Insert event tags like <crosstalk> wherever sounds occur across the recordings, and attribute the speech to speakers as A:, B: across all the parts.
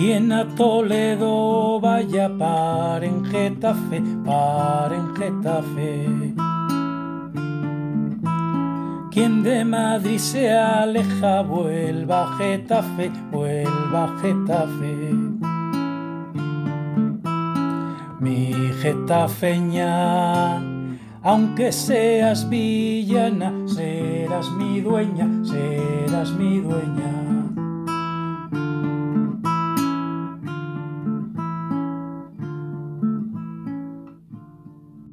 A: Quien a Toledo vaya par en Getafe, par en Getafe. Quien de Madrid se aleja, vuelva a Getafe, vuelva a Getafe. Mi Getafeña, aunque seas villana, serás mi dueña, serás mi dueña.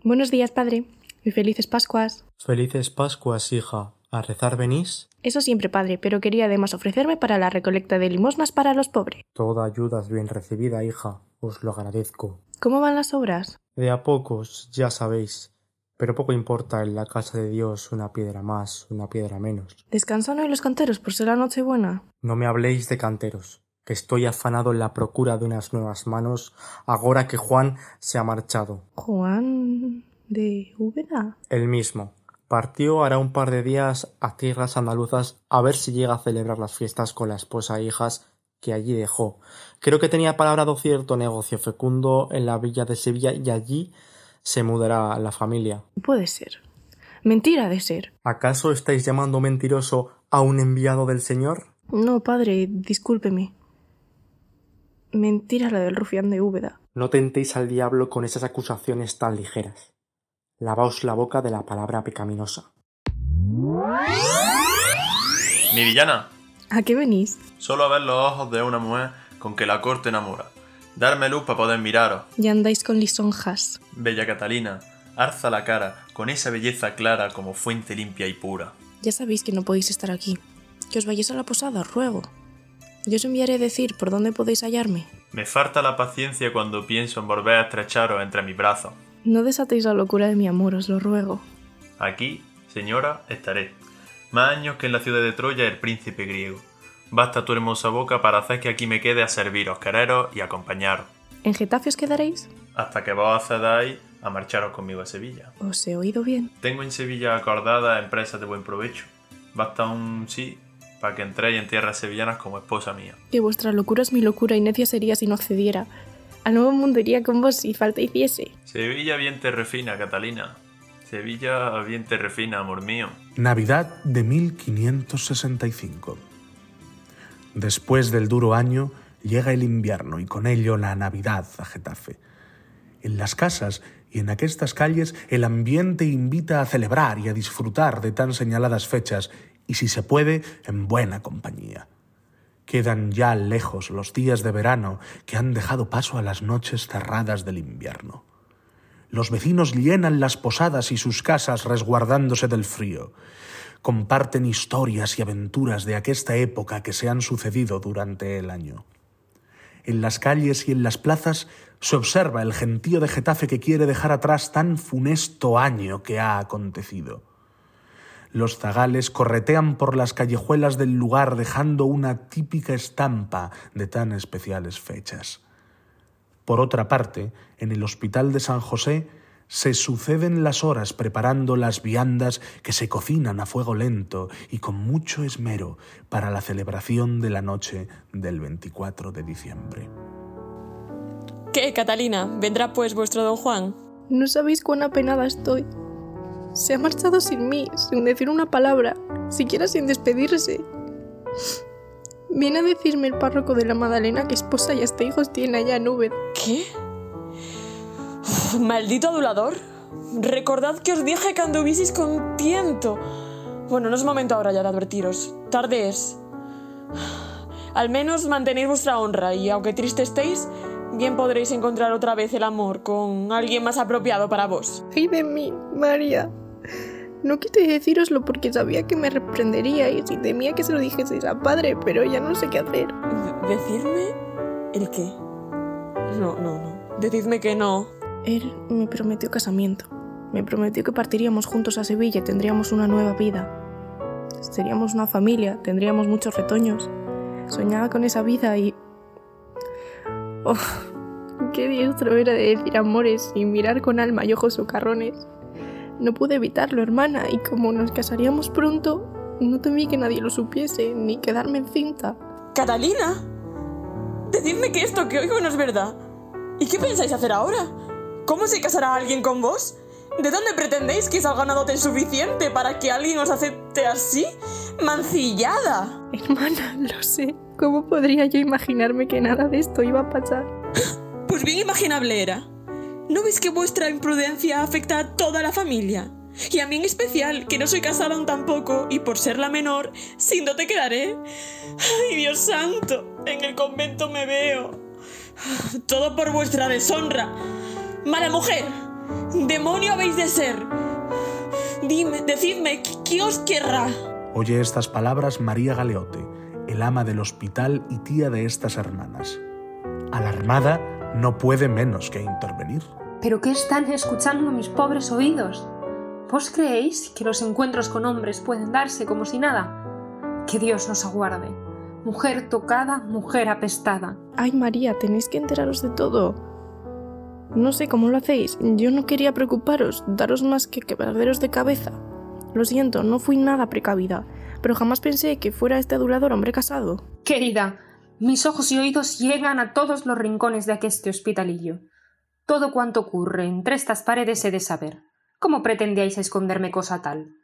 B: Buenos días, padre. Y felices Pascuas.
C: Felices Pascuas, hija. ¿A rezar venís?
B: Eso siempre, padre, pero quería además ofrecerme para la recolecta de limosnas para los pobres.
C: Toda ayuda es bien recibida, hija. Os lo agradezco.
B: ¿Cómo van las obras?
C: De a pocos, ya sabéis. Pero poco importa en la casa de Dios una piedra más, una piedra menos.
B: ¿Descansan hoy los canteros por ser la noche buena?
C: No me habléis de canteros, que estoy afanado en la procura de unas nuevas manos, ahora que Juan se ha marchado.
B: Juan de Úbeda.
C: El mismo. Partió hará un par de días a tierras andaluzas a ver si llega a celebrar las fiestas con la esposa e hijas que allí dejó. Creo que tenía palabrado cierto negocio fecundo en la villa de Sevilla y allí se mudará la familia.
B: Puede ser. Mentira de ser.
C: ¿Acaso estáis llamando mentiroso a un enviado del Señor?
B: No, padre, discúlpeme. Mentira la del rufián de Úbeda.
C: No tentéis al diablo con esas acusaciones tan ligeras. Lavaos la boca de la palabra pecaminosa.
D: Mi villana,
B: ¿A qué venís?
D: solo a ver los ojos de una mujer con que la corte enamora. Darme luz para poder miraros.
B: Ya andáis con lisonjas.
D: Bella Catalina, alza la cara con esa belleza clara como fuente limpia y pura.
B: Ya sabéis que no podéis estar aquí. Que os vayáis a la posada, os ruego. Yo os enviaré a decir por dónde podéis hallarme.
D: Me falta la paciencia cuando pienso en volver a estrecharos entre mis brazos.
B: No desatéis la locura de mi amor, os lo ruego.
D: Aquí, señora, estaré. Más años que en la ciudad de Troya el príncipe griego. Basta tu hermosa boca para hacer que aquí me quede a serviros, quereros y acompañaros.
B: ¿En Getafe os quedaréis?
D: Hasta que vos accedáis a marcharos conmigo a Sevilla.
B: ¿Os he oído bien?
D: Tengo en Sevilla acordadas empresas de buen provecho. Basta un sí para que entréis en tierras sevillanas como esposa mía.
B: Que vuestra locura es mi locura y necia sería si no accediera. Al nuevo mundo iría con vos si falta hiciese.
D: Sevilla bien te refina, Catalina. Sevilla bien te refina, amor mío.
E: Navidad de 1565. Después del duro año llega el invierno y con ello la Navidad a Getafe. En las casas y en aquestas calles el ambiente invita a celebrar y a disfrutar de tan señaladas fechas y si se puede en buena compañía. Quedan ya lejos los días de verano que han dejado paso a las noches cerradas del invierno. Los vecinos llenan las posadas y sus casas resguardándose del frío. Comparten historias y aventuras de aquesta época que se han sucedido durante el año. En las calles y en las plazas se observa el gentío de Getafe que quiere dejar atrás tan funesto año que ha acontecido. Los zagales corretean por las callejuelas del lugar dejando una típica estampa de tan especiales fechas. Por otra parte, en el Hospital de San José se suceden las horas preparando las viandas que se cocinan a fuego lento y con mucho esmero para la celebración de la noche del 24 de diciembre.
F: ¿Qué, Catalina? ¿Vendrá pues vuestro don Juan?
B: No sabéis cuán apenada estoy. Se ha marchado sin mí, sin decir una palabra, siquiera sin despedirse. Viene a decirme el párroco de la Madalena que esposa y hasta hijos tiene allá en Úbeda.
F: ¿Qué? Uf, ¿Maldito adulador? Recordad que os dije que anduvisteis con tiento. Bueno, no es momento ahora ya de advertiros. Tarde es. Al menos mantenéis vuestra honra y aunque triste estéis, bien podréis encontrar otra vez el amor con alguien más apropiado para vos.
B: ¡Ay de mí, María! No quise decíroslo porque sabía que me reprenderíais y temía que se lo dijeseis a padre, pero ya no sé qué hacer.
F: De- ¿Decidme el qué? No, no, no. Decidme que no.
B: Él me prometió casamiento. Me prometió que partiríamos juntos a Sevilla y tendríamos una nueva vida. Seríamos una familia, tendríamos muchos retoños. Soñaba con esa vida y... Oh, qué diestro era de decir amores y mirar con alma y ojos socarrones. No pude evitarlo, hermana, y como nos casaríamos pronto, no temí que nadie lo supiese, ni quedarme encinta.
F: ¿Catalina? Decidme que esto que oigo no es verdad. ¿Y qué pensáis hacer ahora? ¿Cómo se casará alguien con vos? ¿De dónde pretendéis que salga una dote suficiente para que alguien os acepte así? ¡Mancillada!
B: Hermana, lo sé. ¿Cómo podría yo imaginarme que nada de esto iba a pasar? <gasps>
F: Pues bien imaginable era. ¿No ves que vuestra imprudencia afecta a toda la familia? Y a mí en especial, que no soy casada aún tampoco, y por ser la menor, sin dote quedaré. ¡Ay, Dios santo! En el convento me veo. Todo por vuestra deshonra. ¡Mala mujer! ¡Demonio habéis de ser! Dime, decidme, ¿qué os querrá?
E: Oye estas palabras María Galeote, el ama del hospital y tía de estas hermanas. Alarmada, no puede menos que intervenir.
G: ¿Pero qué están escuchando mis pobres oídos? ¿Vos creéis que los encuentros con hombres pueden darse como si nada? Que Dios nos aguarde. Mujer tocada, mujer apestada.
B: Ay, María, tenéis que enteraros de todo. No sé cómo lo hacéis. Yo no quería preocuparos, daros más que quebraderos de cabeza. Lo siento, no fui nada precavida, pero jamás pensé que fuera este adulador hombre casado.
G: Querida, mis ojos y oídos llegan a todos los rincones de aqueste hospitalillo. Todo cuanto ocurre entre estas paredes he de saber. ¿Cómo pretendíais esconderme cosa tal?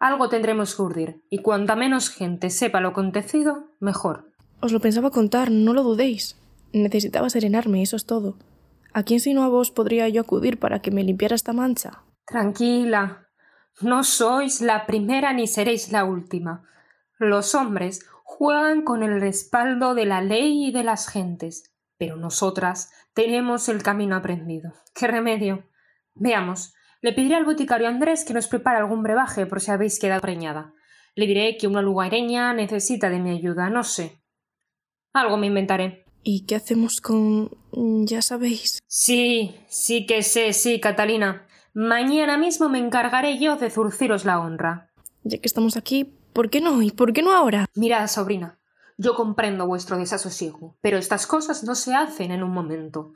G: Algo tendremos que urdir, y cuanta menos gente sepa lo acontecido, mejor.
B: Os lo pensaba contar, no lo dudéis. Necesitaba serenarme, eso es todo. ¿A quién sino a vos podría yo acudir para que me limpiara esta mancha?
G: Tranquila. No sois la primera ni seréis la última. Los hombres juegan con el respaldo de la ley y de las gentes, pero nosotras tenemos el camino aprendido. ¿Qué remedio? Veamos, le pediré al boticario Andrés que nos prepare algún brebaje por si habéis quedado preñada. Le diré que una lugareña necesita de mi ayuda, no sé. Algo me inventaré.
B: ¿Y qué hacemos con... ya sabéis?
G: Sí, sí que sé, sí, Catalina. Mañana mismo me encargaré yo de zurciros la honra.
B: Ya que estamos aquí, ¿por qué no? ¿Y por qué no ahora?
G: Mirad, sobrina, yo comprendo vuestro desasosiego, pero estas cosas no se hacen en un momento.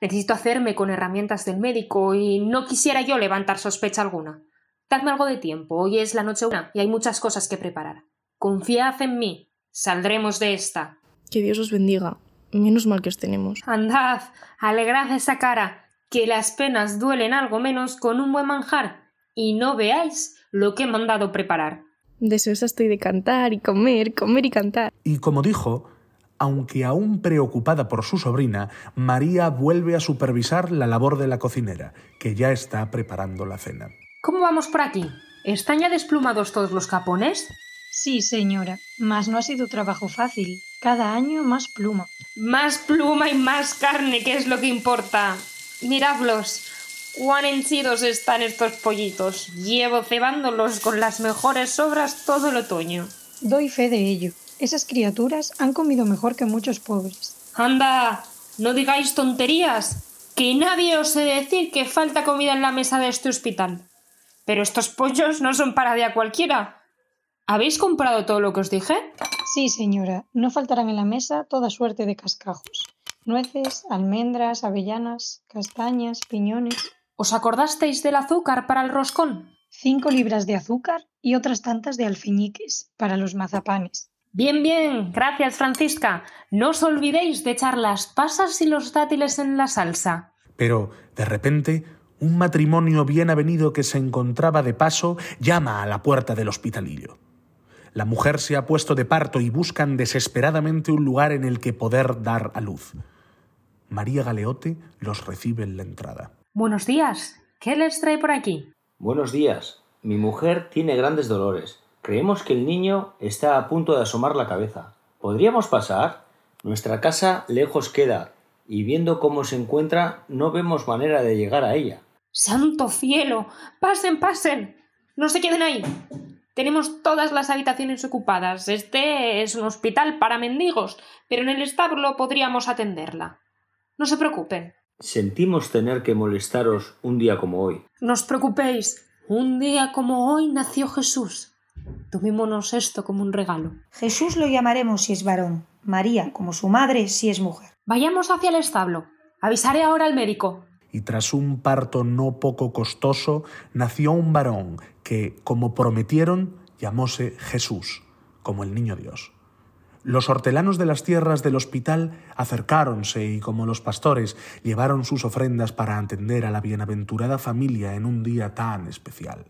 G: Necesito hacerme con herramientas del médico y no quisiera yo levantar sospecha alguna. Dadme algo de tiempo, hoy es la noche una y hay muchas cosas que preparar. Confiad en mí, saldremos de esta.
B: Que Dios os bendiga. Menos mal que os tenemos.
G: Andad, alegrad esa cara, que las penas duelen algo menos con un buen manjar, y no veáis lo que he mandado preparar.
B: Deseosa estoy de cantar y comer, comer y cantar.
E: Y como dijo, aunque aún preocupada por su sobrina, María vuelve a supervisar la labor de la cocinera, que ya está preparando la cena.
G: ¿Cómo vamos por aquí? ¿Están ya desplumados todos los capones?
H: Sí, señora, mas no ha sido trabajo fácil. Cada año más pluma.
G: Más pluma y más carne, que es lo que importa. Miradlos. Cuán henchidos están estos pollitos. Llevo cebándolos con las mejores sobras todo el otoño.
H: Doy fe de ello. Esas criaturas han comido mejor que muchos pobres.
G: Anda, no digáis tonterías. Que nadie os he decir que falta comida en la mesa de este hospital. Pero estos pollos no son para día cualquiera. ¿Habéis comprado todo lo que os dije?
H: Sí, señora. No faltarán en la mesa toda suerte de cascajos. Nueces, almendras, avellanas, castañas, piñones.
G: ¿Os acordasteis del azúcar para el roscón?
H: Cinco libras de azúcar y otras tantas de alfiñiques para los mazapanes.
G: Bien, bien. Gracias, Francisca. No os olvidéis de echar las pasas y los dátiles en la salsa.
E: Pero, de repente, un matrimonio bien avenido que se encontraba de paso llama a la puerta del hospitalillo. La mujer se ha puesto de parto y buscan desesperadamente un lugar en el que poder dar a luz. María Galeote los recibe en la entrada.
G: Buenos días. ¿Qué les trae por aquí?
I: Buenos días. Mi mujer tiene grandes dolores. Creemos que el niño está a punto de asomar la cabeza. ¿Podríamos pasar? Nuestra casa lejos queda, y viendo cómo se encuentra, no vemos manera de llegar a ella.
G: ¡Santo cielo! ¡Pasen, pasen! No se queden ahí. Tenemos todas las habitaciones ocupadas. Este es un hospital para mendigos, pero en el establo podríamos atenderla. No se preocupen.
I: Sentimos tener que molestaros un día como hoy.
G: No os preocupéis. Un día como hoy nació Jesús. Tomémonos esto como un regalo.
J: Jesús lo llamaremos si es varón, María como su madre si es mujer.
G: Vayamos hacia el establo. Avisaré ahora al médico.
E: Y tras un parto no poco costoso, nació un varón que, como prometieron, llamóse Jesús, como el niño Dios. Los hortelanos de las tierras del hospital acercáronse y, como los pastores, llevaron sus ofrendas para atender a la bienaventurada familia en un día tan especial.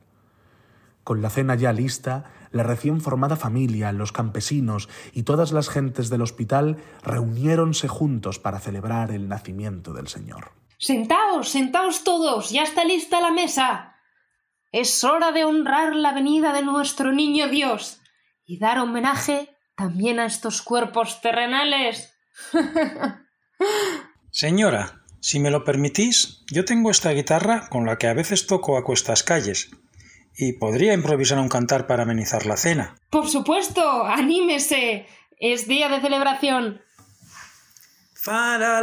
E: Con la cena ya lista, la recién formada familia, los campesinos y todas las gentes del hospital reuniéronse juntos para celebrar el nacimiento del Señor.
G: Sentaos, sentaos todos, ya está lista la mesa. Es hora de honrar la venida de nuestro niño Dios y dar homenaje también a estos cuerpos terrenales. <laughs>
A: Señora, si me lo permitís, yo tengo esta guitarra con la que a veces toco a cuestas calles y podría improvisar un cantar para amenizar la cena.
G: Por supuesto, anímese. Es día de celebración.
K: La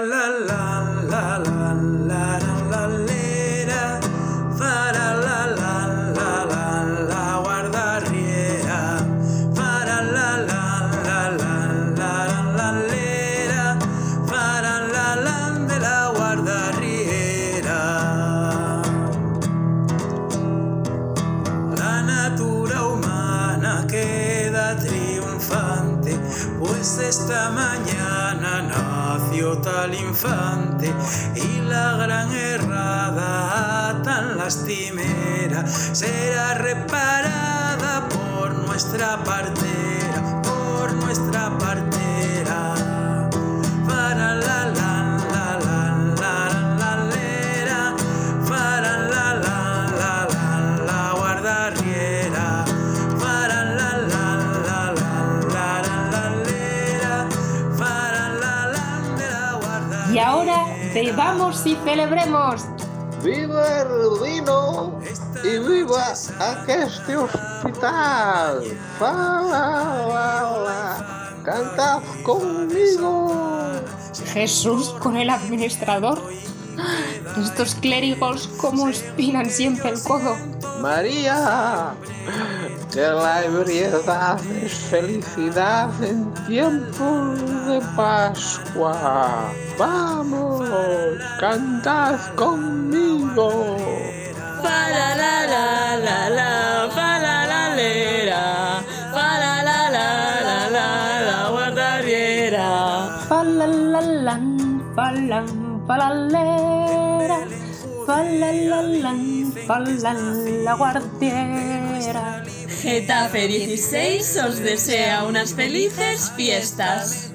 K: pues esta mañana nació tal infante y la gran errada tan lastimera será reparada por nuestra partera, por nuestra partera.
G: Bebamos y celebremos.
L: Viva el vino y viva aqueste hospital. Fala, fala, cantad conmigo.
G: Jesús con el administrador. Estos clérigos como espinan siempre el codo.
L: María, que la ebriedad es felicidad en tiempos de Pascua. Vamos, cantad conmigo.
F: Fa la la la la la, fa la la lera, fa la la la la la la guardarriera.
G: Falalalan, falan, falalera. Falalalan, falan, la guardiera.
F: Getafe 16 os desea unas felices fiestas.